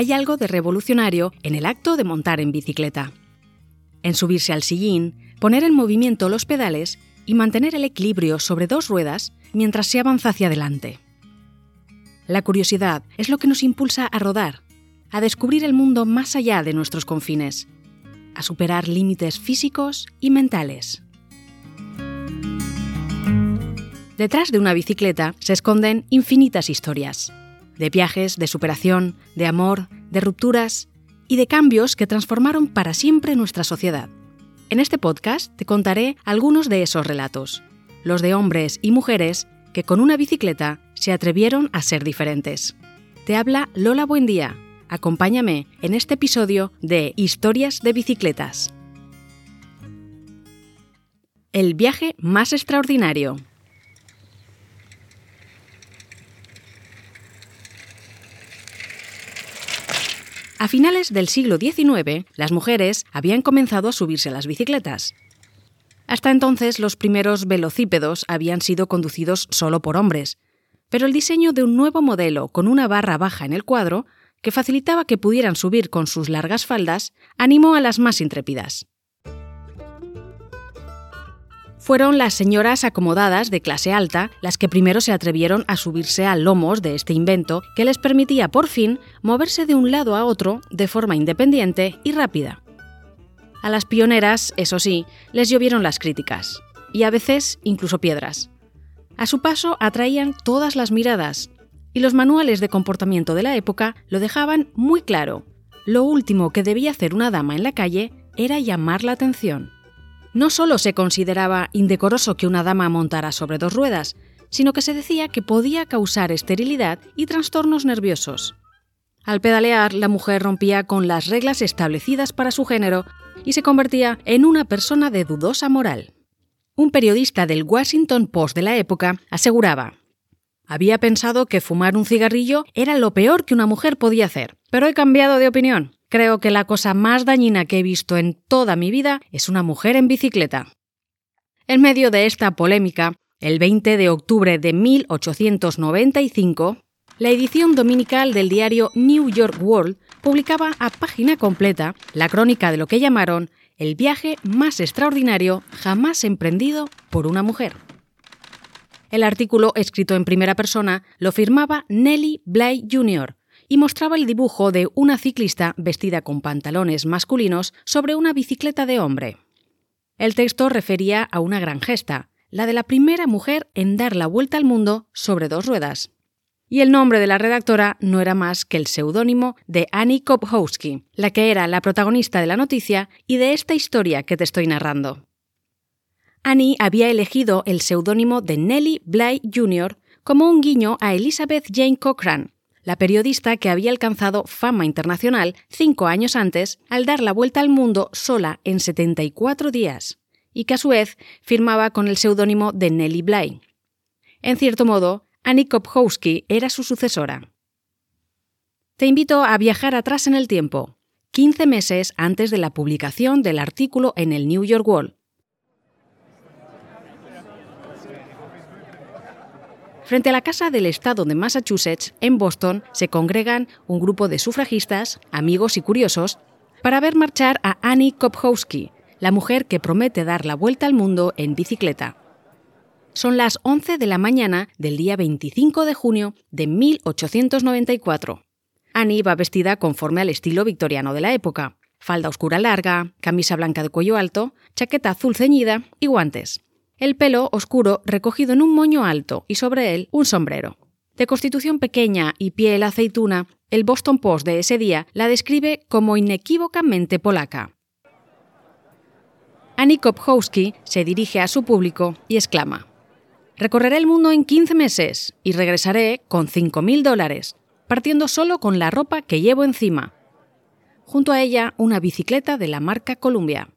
hay algo de revolucionario en el acto de montar en bicicleta. En subirse al sillín, poner en movimiento los pedales y mantener el equilibrio sobre dos ruedas mientras se avanza hacia adelante. La curiosidad es lo que nos impulsa a rodar, a descubrir el mundo más allá de nuestros confines, a superar límites físicos y mentales. Detrás de una bicicleta se esconden infinitas historias, de viajes, de superación, de amor, de rupturas y de cambios que transformaron para siempre nuestra sociedad. En este podcast te contaré algunos de esos relatos, los de hombres y mujeres que con una bicicleta se atrevieron a ser diferentes. Te habla Lola Buendía. Acompáñame en este episodio de Historias de Bicicletas. El viaje más extraordinario. A finales del siglo XIX, las mujeres habían comenzado a subirse a las bicicletas. Hasta entonces, los primeros velocípedos habían sido conducidos solo por hombres, pero el diseño de un nuevo modelo con una barra baja en el cuadro, que facilitaba que pudieran subir con sus largas faldas, animó a las más intrépidas. Fueron las señoras acomodadas de clase alta las que primero se atrevieron a subirse a lomos de este invento que les permitía por fin moverse de un lado a otro de forma independiente y rápida. A las pioneras, eso sí, les llovieron las críticas, y a veces incluso piedras. A su paso atraían todas las miradas, y los manuales de comportamiento de la época lo dejaban muy claro. Lo último que debía hacer una dama en la calle era llamar la atención. No solo se consideraba indecoroso que una dama montara sobre dos ruedas, sino que se decía que podía causar esterilidad y trastornos nerviosos. Al pedalear, la mujer rompía con las reglas establecidas para su género y se convertía en una persona de dudosa moral. Un periodista del Washington Post de la época aseguraba, había pensado que fumar un cigarrillo era lo peor que una mujer podía hacer, pero he cambiado de opinión. Creo que la cosa más dañina que he visto en toda mi vida es una mujer en bicicleta. En medio de esta polémica, el 20 de octubre de 1895, la edición dominical del diario New York World publicaba a página completa la crónica de lo que llamaron el viaje más extraordinario jamás emprendido por una mujer. El artículo, escrito en primera persona, lo firmaba Nellie Bly Jr., y mostraba el dibujo de una ciclista vestida con pantalones masculinos sobre una bicicleta de hombre. El texto refería a una gran gesta, la de la primera mujer en dar la vuelta al mundo sobre dos ruedas. Y el nombre de la redactora no era más que el seudónimo de Annie Kopowski, la que era la protagonista de la noticia y de esta historia que te estoy narrando. Annie había elegido el seudónimo de Nellie Bly Jr. como un guiño a Elizabeth Jane Cochran, la periodista que había alcanzado fama internacional cinco años antes al dar la vuelta al mundo sola en 74 días, y que a su vez firmaba con el seudónimo de Nellie Bly. En cierto modo, Annie Kopkowski era su sucesora. Te invito a viajar atrás en el tiempo, 15 meses antes de la publicación del artículo en el New York World, Frente a la Casa del Estado de Massachusetts, en Boston, se congregan un grupo de sufragistas, amigos y curiosos, para ver marchar a Annie Kopkowski, la mujer que promete dar la vuelta al mundo en bicicleta. Son las 11 de la mañana del día 25 de junio de 1894. Annie va vestida conforme al estilo victoriano de la época. Falda oscura larga, camisa blanca de cuello alto, chaqueta azul ceñida y guantes el pelo oscuro recogido en un moño alto y sobre él un sombrero. De constitución pequeña y piel aceituna, el Boston Post de ese día la describe como inequívocamente polaca. Annie Kopkowski se dirige a su público y exclama: Recorreré el mundo en 15 meses y regresaré con 5.000 dólares, partiendo solo con la ropa que llevo encima. Junto a ella, una bicicleta de la marca Columbia.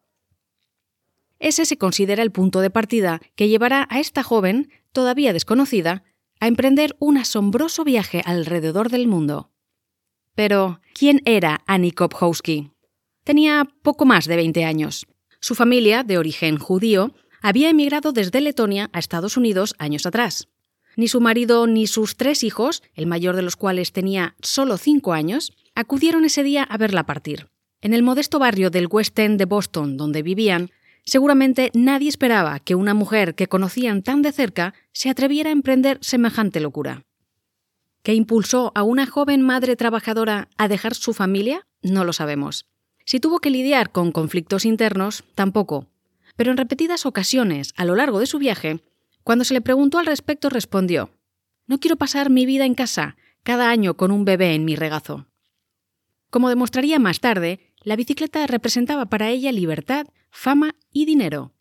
Ese se considera el punto de partida que llevará a esta joven, todavía desconocida, a emprender un asombroso viaje alrededor del mundo. Pero, ¿quién era Annie Kopkowski? Tenía poco más de 20 años. Su familia, de origen judío, había emigrado desde Letonia a Estados Unidos años atrás. Ni su marido ni sus tres hijos, el mayor de los cuales tenía solo cinco años, acudieron ese día a verla partir. En el modesto barrio del West End de Boston, donde vivían, seguramente nadie esperaba que una mujer que conocían tan de cerca se atreviera a emprender semejante locura. ¿Qué impulsó a una joven madre trabajadora a dejar su familia? No lo sabemos. Si tuvo que lidiar con conflictos internos, tampoco. Pero en repetidas ocasiones, a lo largo de su viaje, cuando se le preguntó al respecto, respondió No quiero pasar mi vida en casa, cada año con un bebé en mi regazo. Como demostraría más tarde, la bicicleta representaba para ella libertad, fama y dinero,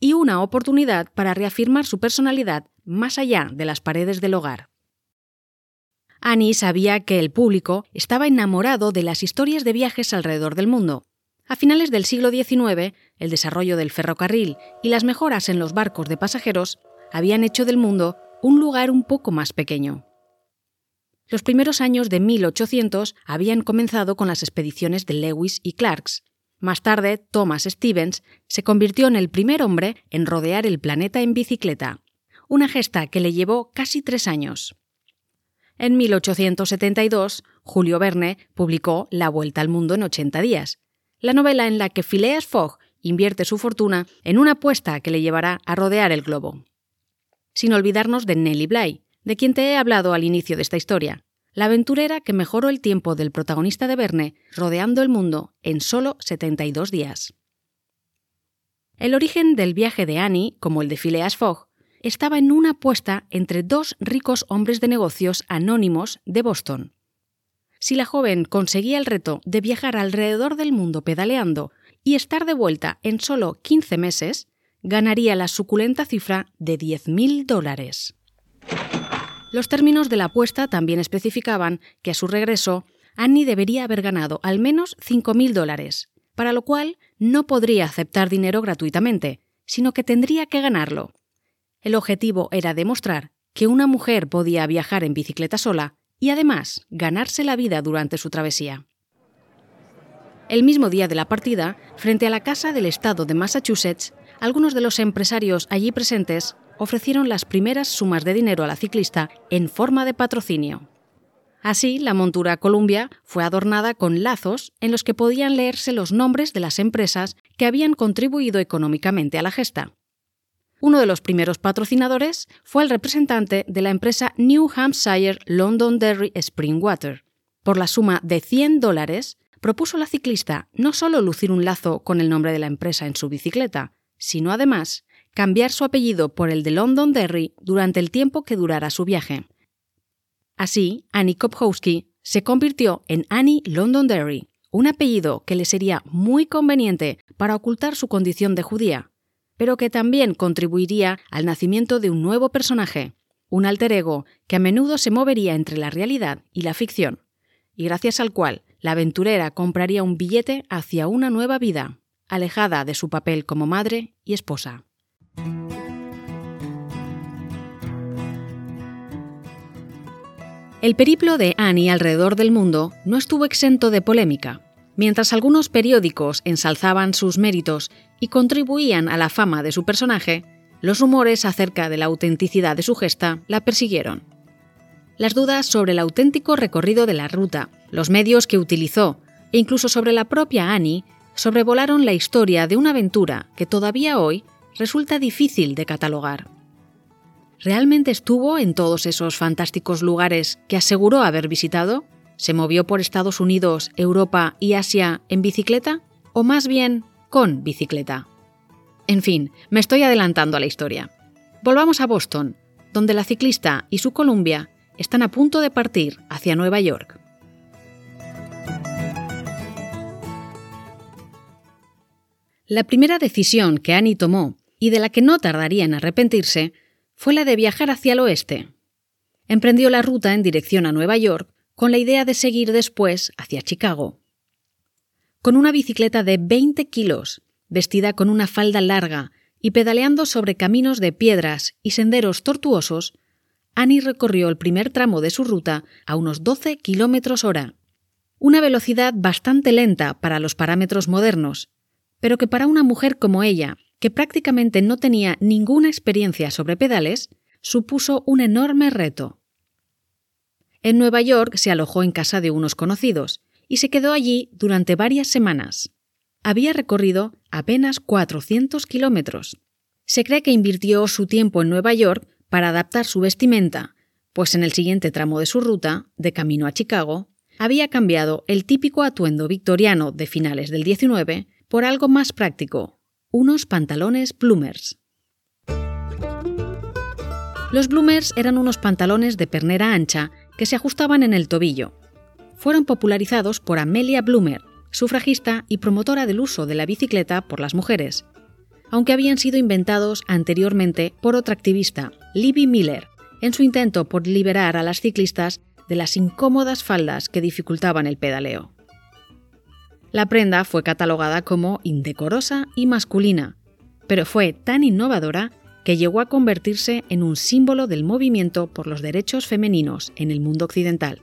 y una oportunidad para reafirmar su personalidad más allá de las paredes del hogar. Annie sabía que el público estaba enamorado de las historias de viajes alrededor del mundo. A finales del siglo XIX, el desarrollo del ferrocarril y las mejoras en los barcos de pasajeros habían hecho del mundo un lugar un poco más pequeño. Los primeros años de 1800 habían comenzado con las expediciones de Lewis y Clarks. Más tarde, Thomas Stevens se convirtió en el primer hombre en rodear el planeta en bicicleta, una gesta que le llevó casi tres años. En 1872, Julio Verne publicó La Vuelta al Mundo en 80 días, la novela en la que Phileas Fogg invierte su fortuna en una apuesta que le llevará a rodear el globo. Sin olvidarnos de Nellie Bly, de quien te he hablado al inicio de esta historia, la aventurera que mejoró el tiempo del protagonista de Verne rodeando el mundo en solo 72 días. El origen del viaje de Annie, como el de Phileas Fogg, estaba en una apuesta entre dos ricos hombres de negocios anónimos de Boston. Si la joven conseguía el reto de viajar alrededor del mundo pedaleando y estar de vuelta en solo 15 meses, ganaría la suculenta cifra de 10.000 dólares. Los términos de la apuesta también especificaban que a su regreso Annie debería haber ganado al menos 5.000 dólares, para lo cual no podría aceptar dinero gratuitamente, sino que tendría que ganarlo, el objetivo era demostrar que una mujer podía viajar en bicicleta sola y además ganarse la vida durante su travesía. El mismo día de la partida, frente a la Casa del Estado de Massachusetts, algunos de los empresarios allí presentes ofrecieron las primeras sumas de dinero a la ciclista en forma de patrocinio. Así, la montura Columbia fue adornada con lazos en los que podían leerse los nombres de las empresas que habían contribuido económicamente a la gesta. Uno de los primeros patrocinadores fue el representante de la empresa New Hampshire Londonderry Springwater. Por la suma de 100 dólares, propuso la ciclista no solo lucir un lazo con el nombre de la empresa en su bicicleta, sino además cambiar su apellido por el de Londonderry durante el tiempo que durara su viaje. Así, Annie Kopkowski se convirtió en Annie Londonderry, un apellido que le sería muy conveniente para ocultar su condición de judía, pero que también contribuiría al nacimiento de un nuevo personaje, un alter ego que a menudo se movería entre la realidad y la ficción, y gracias al cual la aventurera compraría un billete hacia una nueva vida, alejada de su papel como madre y esposa. El periplo de Annie alrededor del mundo no estuvo exento de polémica. Mientras algunos periódicos ensalzaban sus méritos y contribuían a la fama de su personaje, los rumores acerca de la autenticidad de su gesta la persiguieron. Las dudas sobre el auténtico recorrido de la ruta, los medios que utilizó e incluso sobre la propia Annie sobrevolaron la historia de una aventura que todavía hoy resulta difícil de catalogar. ¿Realmente estuvo en todos esos fantásticos lugares que aseguró haber visitado? ¿Se movió por Estados Unidos, Europa y Asia en bicicleta? ¿O más bien con bicicleta? En fin, me estoy adelantando a la historia. Volvamos a Boston, donde la ciclista y su Columbia están a punto de partir hacia Nueva York. La primera decisión que Annie tomó, y de la que no tardaría en arrepentirse, fue la de viajar hacia el oeste. Emprendió la ruta en dirección a Nueva York con la idea de seguir después hacia Chicago. Con una bicicleta de 20 kilos, vestida con una falda larga y pedaleando sobre caminos de piedras y senderos tortuosos, Annie recorrió el primer tramo de su ruta a unos 12 kilómetros hora. Una velocidad bastante lenta para los parámetros modernos, pero que para una mujer como ella, que prácticamente no tenía ninguna experiencia sobre pedales, supuso un enorme reto. En Nueva York se alojó en casa de unos conocidos, y se quedó allí durante varias semanas. Había recorrido apenas 400 kilómetros. Se cree que invirtió su tiempo en Nueva York para adaptar su vestimenta, pues en el siguiente tramo de su ruta, de camino a Chicago, había cambiado el típico atuendo victoriano de finales del 19 por algo más práctico, unos pantalones bloomers. Los bloomers eran unos pantalones de pernera ancha que se ajustaban en el tobillo. Fueron popularizados por Amelia Bloomer, sufragista y promotora del uso de la bicicleta por las mujeres, aunque habían sido inventados anteriormente por otra activista, Libby Miller, en su intento por liberar a las ciclistas de las incómodas faldas que dificultaban el pedaleo. La prenda fue catalogada como indecorosa y masculina, pero fue tan innovadora que llegó a convertirse en un símbolo del movimiento por los derechos femeninos en el mundo occidental.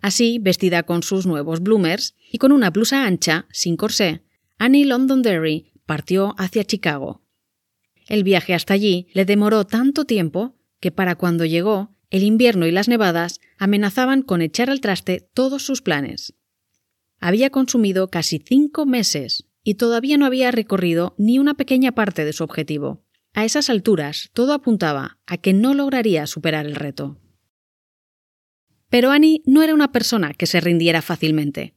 Así, vestida con sus nuevos bloomers y con una blusa ancha, sin corsé, Annie Londonderry partió hacia Chicago. El viaje hasta allí le demoró tanto tiempo que para cuando llegó, el invierno y las nevadas amenazaban con echar al traste todos sus planes. Había consumido casi cinco meses y todavía no había recorrido ni una pequeña parte de su objetivo. A esas alturas todo apuntaba a que no lograría superar el reto. Pero Annie no era una persona que se rindiera fácilmente.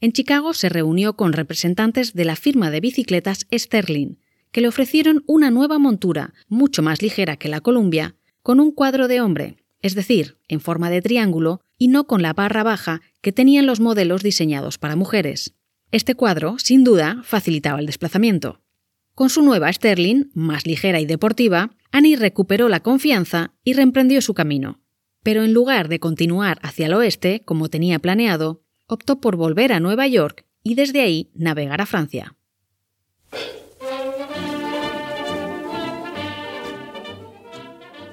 En Chicago se reunió con representantes de la firma de bicicletas Sterling, que le ofrecieron una nueva montura, mucho más ligera que la Columbia, con un cuadro de hombre, es decir, en forma de triángulo y no con la barra baja que tenían los modelos diseñados para mujeres. Este cuadro, sin duda, facilitaba el desplazamiento. Con su nueva Sterling, más ligera y deportiva, Annie recuperó la confianza y reemprendió su camino. Pero en lugar de continuar hacia el oeste, como tenía planeado, optó por volver a Nueva York y desde ahí navegar a Francia.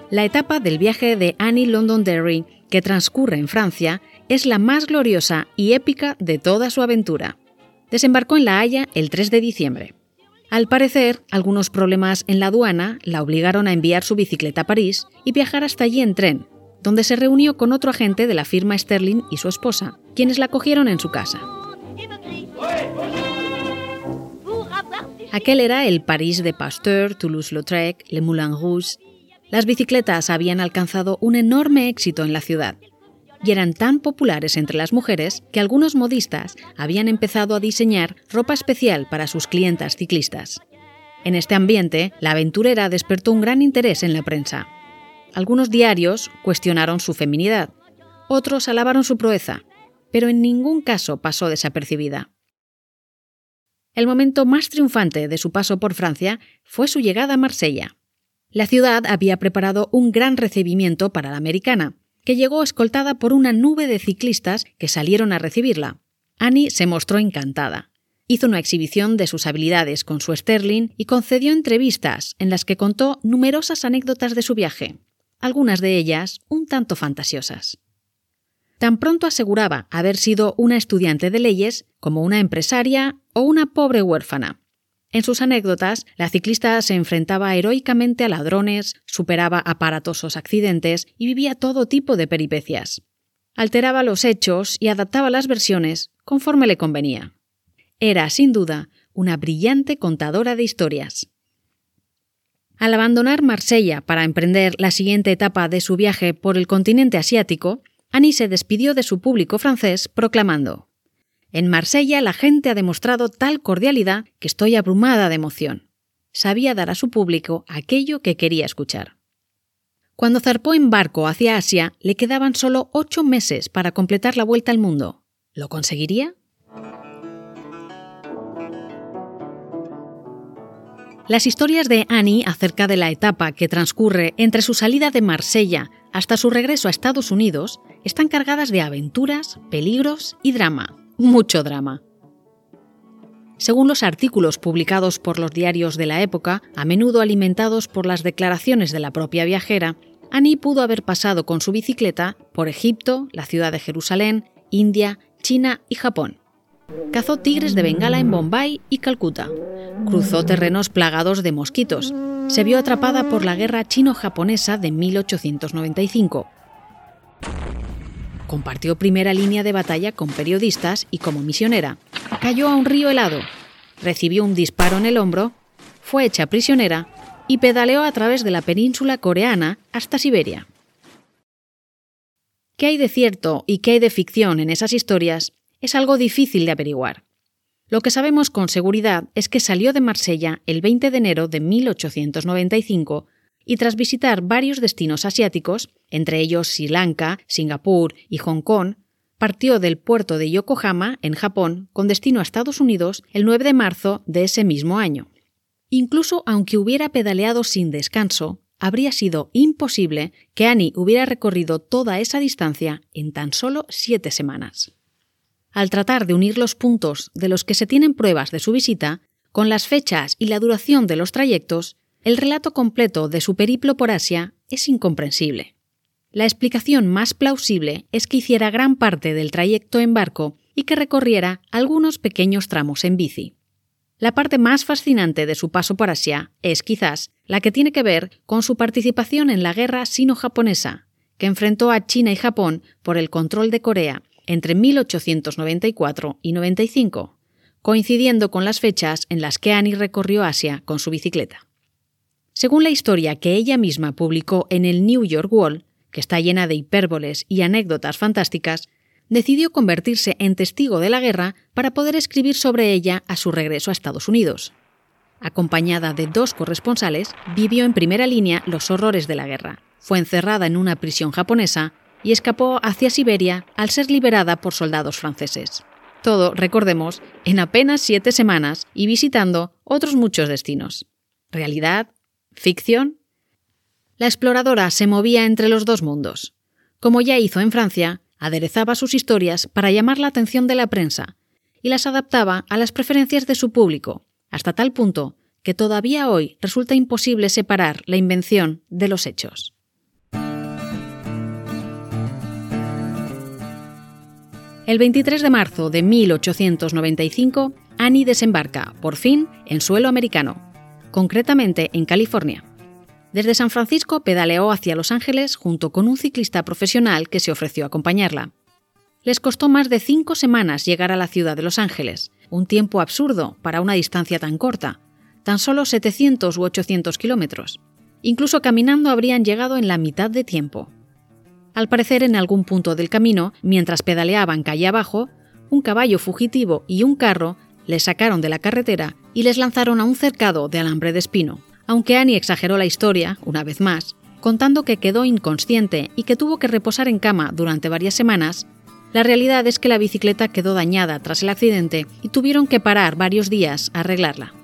La etapa del viaje de Annie Londonderry, que transcurre en Francia, es la más gloriosa y épica de toda su aventura. Desembarcó en La Haya el 3 de diciembre. Al parecer, algunos problemas en la aduana la obligaron a enviar su bicicleta a París y viajar hasta allí en tren, donde se reunió con otro agente de la firma Sterling y su esposa, quienes la cogieron en su casa. Aquel era el París de Pasteur, Toulouse-Lautrec, Le Moulin Rouge las bicicletas habían alcanzado un enorme éxito en la ciudad y eran tan populares entre las mujeres que algunos modistas habían empezado a diseñar ropa especial para sus clientas ciclistas. En este ambiente, la aventurera despertó un gran interés en la prensa. Algunos diarios cuestionaron su feminidad, otros alabaron su proeza, pero en ningún caso pasó desapercibida. El momento más triunfante de su paso por Francia fue su llegada a Marsella. La ciudad había preparado un gran recibimiento para la americana, que llegó escoltada por una nube de ciclistas que salieron a recibirla. Annie se mostró encantada. Hizo una exhibición de sus habilidades con su Sterling y concedió entrevistas en las que contó numerosas anécdotas de su viaje, algunas de ellas un tanto fantasiosas. Tan pronto aseguraba haber sido una estudiante de leyes como una empresaria o una pobre huérfana. En sus anécdotas, la ciclista se enfrentaba heroicamente a ladrones, superaba aparatosos accidentes y vivía todo tipo de peripecias. Alteraba los hechos y adaptaba las versiones conforme le convenía. Era, sin duda, una brillante contadora de historias. Al abandonar Marsella para emprender la siguiente etapa de su viaje por el continente asiático, Annie se despidió de su público francés proclamando en Marsella la gente ha demostrado tal cordialidad que estoy abrumada de emoción. Sabía dar a su público aquello que quería escuchar. Cuando zarpó en barco hacia Asia, le quedaban solo ocho meses para completar la vuelta al mundo. ¿Lo conseguiría? Las historias de Annie acerca de la etapa que transcurre entre su salida de Marsella hasta su regreso a Estados Unidos están cargadas de aventuras, peligros y drama mucho drama. Según los artículos publicados por los diarios de la época, a menudo alimentados por las declaraciones de la propia viajera, Annie pudo haber pasado con su bicicleta por Egipto, la ciudad de Jerusalén, India, China y Japón. Cazó tigres de Bengala en Bombay y Calcuta. Cruzó terrenos plagados de mosquitos. Se vio atrapada por la guerra chino-japonesa de 1895 compartió primera línea de batalla con periodistas y como misionera. Cayó a un río helado, recibió un disparo en el hombro, fue hecha prisionera y pedaleó a través de la península coreana hasta Siberia. ¿Qué hay de cierto y qué hay de ficción en esas historias? Es algo difícil de averiguar. Lo que sabemos con seguridad es que salió de Marsella el 20 de enero de 1895 y tras visitar varios destinos asiáticos, entre ellos Sri Lanka, Singapur y Hong Kong, partió del puerto de Yokohama, en Japón, con destino a Estados Unidos el 9 de marzo de ese mismo año. Incluso aunque hubiera pedaleado sin descanso, habría sido imposible que Annie hubiera recorrido toda esa distancia en tan solo siete semanas. Al tratar de unir los puntos de los que se tienen pruebas de su visita, con las fechas y la duración de los trayectos, el relato completo de su periplo por Asia es incomprensible. La explicación más plausible es que hiciera gran parte del trayecto en barco y que recorriera algunos pequeños tramos en bici. La parte más fascinante de su paso por Asia es quizás la que tiene que ver con su participación en la guerra sino-japonesa, que enfrentó a China y Japón por el control de Corea entre 1894 y 95, coincidiendo con las fechas en las que Annie recorrió Asia con su bicicleta. Según la historia que ella misma publicó en el New York Wall, que está llena de hipérboles y anécdotas fantásticas, decidió convertirse en testigo de la guerra para poder escribir sobre ella a su regreso a Estados Unidos. Acompañada de dos corresponsales, vivió en primera línea los horrores de la guerra. Fue encerrada en una prisión japonesa y escapó hacia Siberia al ser liberada por soldados franceses. Todo, recordemos, en apenas siete semanas y visitando otros muchos destinos. Realidad, ¿Ficción? La exploradora se movía entre los dos mundos. Como ya hizo en Francia, aderezaba sus historias para llamar la atención de la prensa y las adaptaba a las preferencias de su público, hasta tal punto que todavía hoy resulta imposible separar la invención de los hechos. El 23 de marzo de 1895, Annie desembarca, por fin, en suelo americano, concretamente en California. Desde San Francisco pedaleó hacia Los Ángeles junto con un ciclista profesional que se ofreció a acompañarla. Les costó más de cinco semanas llegar a la ciudad de Los Ángeles, un tiempo absurdo para una distancia tan corta, tan solo 700 u 800 kilómetros. Incluso caminando habrían llegado en la mitad de tiempo. Al parecer, en algún punto del camino, mientras pedaleaban calle abajo, un caballo fugitivo y un carro les sacaron de la carretera y les lanzaron a un cercado de alambre de espino. Aunque Annie exageró la historia, una vez más, contando que quedó inconsciente y que tuvo que reposar en cama durante varias semanas, la realidad es que la bicicleta quedó dañada tras el accidente y tuvieron que parar varios días a arreglarla.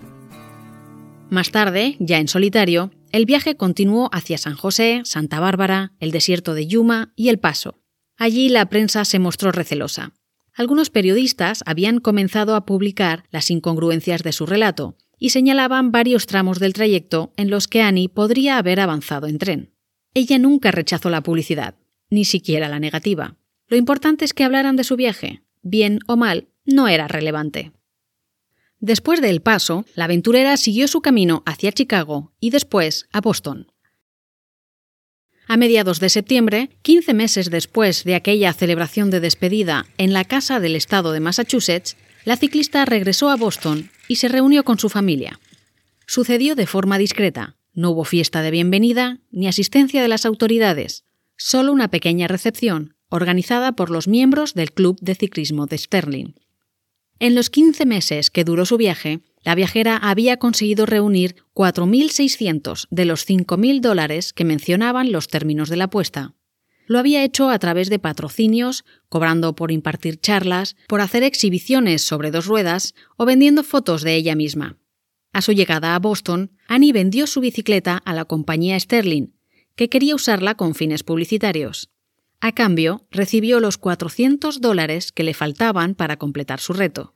Más tarde, ya en solitario, el viaje continuó hacia San José, Santa Bárbara, el desierto de Yuma y El Paso. Allí la prensa se mostró recelosa. Algunos periodistas habían comenzado a publicar las incongruencias de su relato y señalaban varios tramos del trayecto en los que Annie podría haber avanzado en tren. Ella nunca rechazó la publicidad, ni siquiera la negativa. Lo importante es que hablaran de su viaje. Bien o mal, no era relevante. Después del paso, la aventurera siguió su camino hacia Chicago y después a Boston. A mediados de septiembre, 15 meses después de aquella celebración de despedida en la casa del estado de Massachusetts, la ciclista regresó a Boston y se reunió con su familia. Sucedió de forma discreta. No hubo fiesta de bienvenida ni asistencia de las autoridades, solo una pequeña recepción organizada por los miembros del Club de Ciclismo de Sterling. En los 15 meses que duró su viaje, la viajera había conseguido reunir 4.600 de los 5.000 dólares que mencionaban los términos de la apuesta. Lo había hecho a través de patrocinios, cobrando por impartir charlas, por hacer exhibiciones sobre dos ruedas o vendiendo fotos de ella misma. A su llegada a Boston, Annie vendió su bicicleta a la compañía Sterling, que quería usarla con fines publicitarios. A cambio, recibió los 400 dólares que le faltaban para completar su reto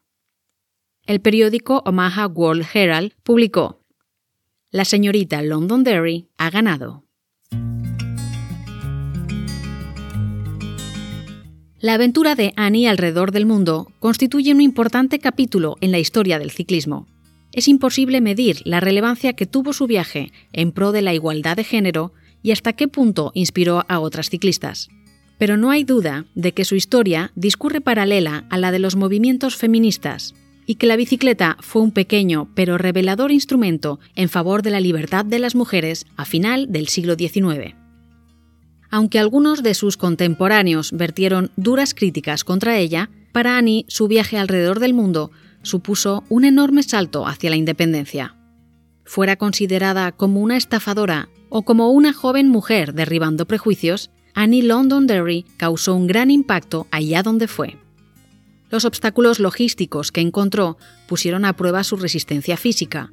el periódico Omaha World Herald publicó La señorita Londonderry ha ganado. La aventura de Annie alrededor del mundo constituye un importante capítulo en la historia del ciclismo. Es imposible medir la relevancia que tuvo su viaje en pro de la igualdad de género y hasta qué punto inspiró a otras ciclistas. Pero no hay duda de que su historia discurre paralela a la de los movimientos feministas y que la bicicleta fue un pequeño pero revelador instrumento en favor de la libertad de las mujeres a final del siglo XIX. Aunque algunos de sus contemporáneos vertieron duras críticas contra ella, para Annie su viaje alrededor del mundo supuso un enorme salto hacia la independencia. Fuera considerada como una estafadora o como una joven mujer derribando prejuicios, Annie Londonderry causó un gran impacto allá donde fue. Los obstáculos logísticos que encontró pusieron a prueba su resistencia física.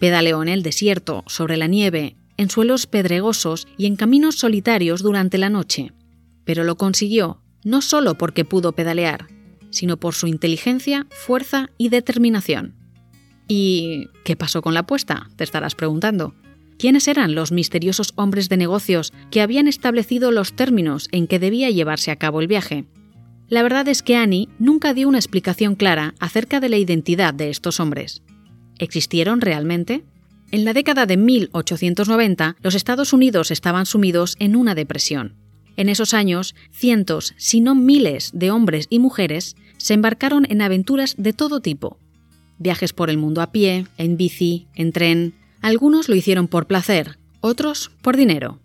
Pedaleó en el desierto, sobre la nieve, en suelos pedregosos y en caminos solitarios durante la noche. Pero lo consiguió, no solo porque pudo pedalear, sino por su inteligencia, fuerza y determinación. ¿Y qué pasó con la apuesta? Te estarás preguntando. ¿Quiénes eran los misteriosos hombres de negocios que habían establecido los términos en que debía llevarse a cabo el viaje? La verdad es que Annie nunca dio una explicación clara acerca de la identidad de estos hombres. ¿Existieron realmente? En la década de 1890, los Estados Unidos estaban sumidos en una depresión. En esos años, cientos, si no miles, de hombres y mujeres se embarcaron en aventuras de todo tipo. Viajes por el mundo a pie, en bici, en tren. Algunos lo hicieron por placer, otros por dinero.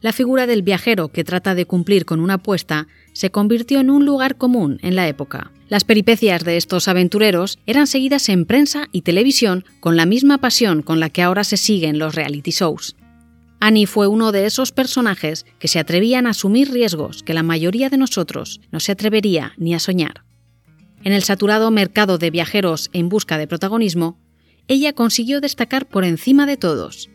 La figura del viajero que trata de cumplir con una apuesta se convirtió en un lugar común en la época. Las peripecias de estos aventureros eran seguidas en prensa y televisión con la misma pasión con la que ahora se siguen los reality shows. Annie fue uno de esos personajes que se atrevían a asumir riesgos que la mayoría de nosotros no se atrevería ni a soñar. En el saturado mercado de viajeros en busca de protagonismo, ella consiguió destacar por encima de todos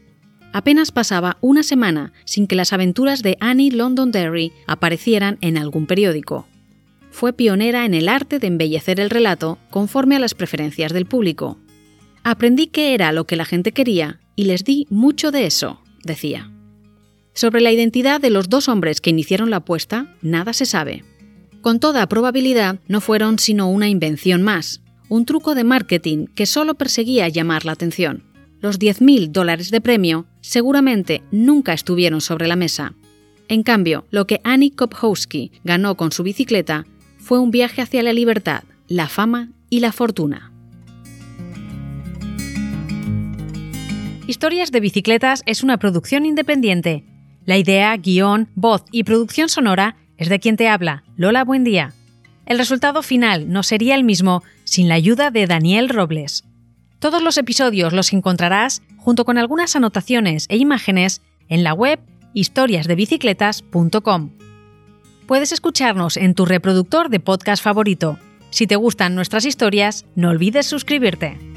apenas pasaba una semana sin que las aventuras de Annie Londonderry aparecieran en algún periódico. Fue pionera en el arte de embellecer el relato conforme a las preferencias del público. Aprendí qué era lo que la gente quería y les di mucho de eso, decía. Sobre la identidad de los dos hombres que iniciaron la apuesta, nada se sabe. Con toda probabilidad no fueron sino una invención más, un truco de marketing que solo perseguía llamar la atención los 10.000 dólares de premio seguramente nunca estuvieron sobre la mesa. En cambio, lo que Annie Kopkowski ganó con su bicicleta fue un viaje hacia la libertad, la fama y la fortuna. Historias de Bicicletas es una producción independiente. La idea, guion, voz y producción sonora es de quien te habla, Lola Buendía. El resultado final no sería el mismo sin la ayuda de Daniel Robles. Todos los episodios los encontrarás junto con algunas anotaciones e imágenes en la web historiasdebicicletas.com. Puedes escucharnos en tu reproductor de podcast favorito. Si te gustan nuestras historias, no olvides suscribirte.